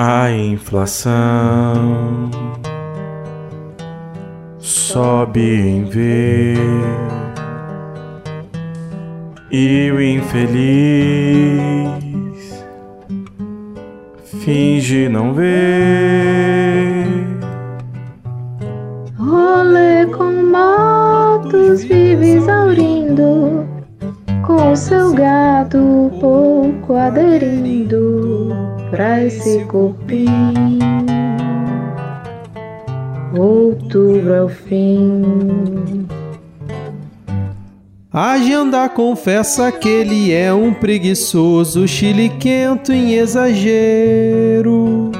A inflação sobe em vez e o infeliz finge não ver. Rolê com motos vive exaurindo, com seu gato pouco aderindo pra esse cupim. Outubro é o fim. Agenda confessa que ele é um preguiçoso, chiliquento em exagero.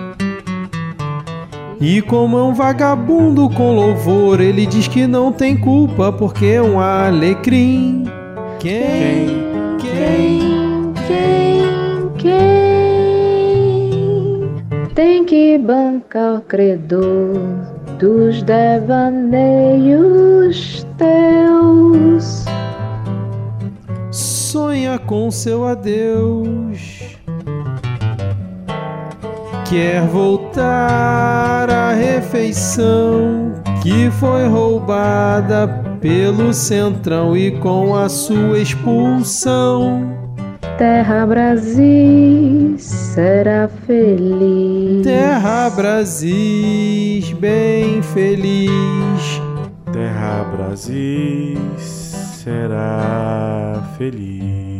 E como é um vagabundo com louvor, ele diz que não tem culpa porque é um alecrim. Quem? Quem, bancar o credor dos devaneios teus? Sonha com seu adeus. Quer voltar à refeição que foi roubada pelo centrão e com a sua expulsão. Terra Brasil será feliz. Terra Brasis, bem feliz. Terra Brasil será feliz.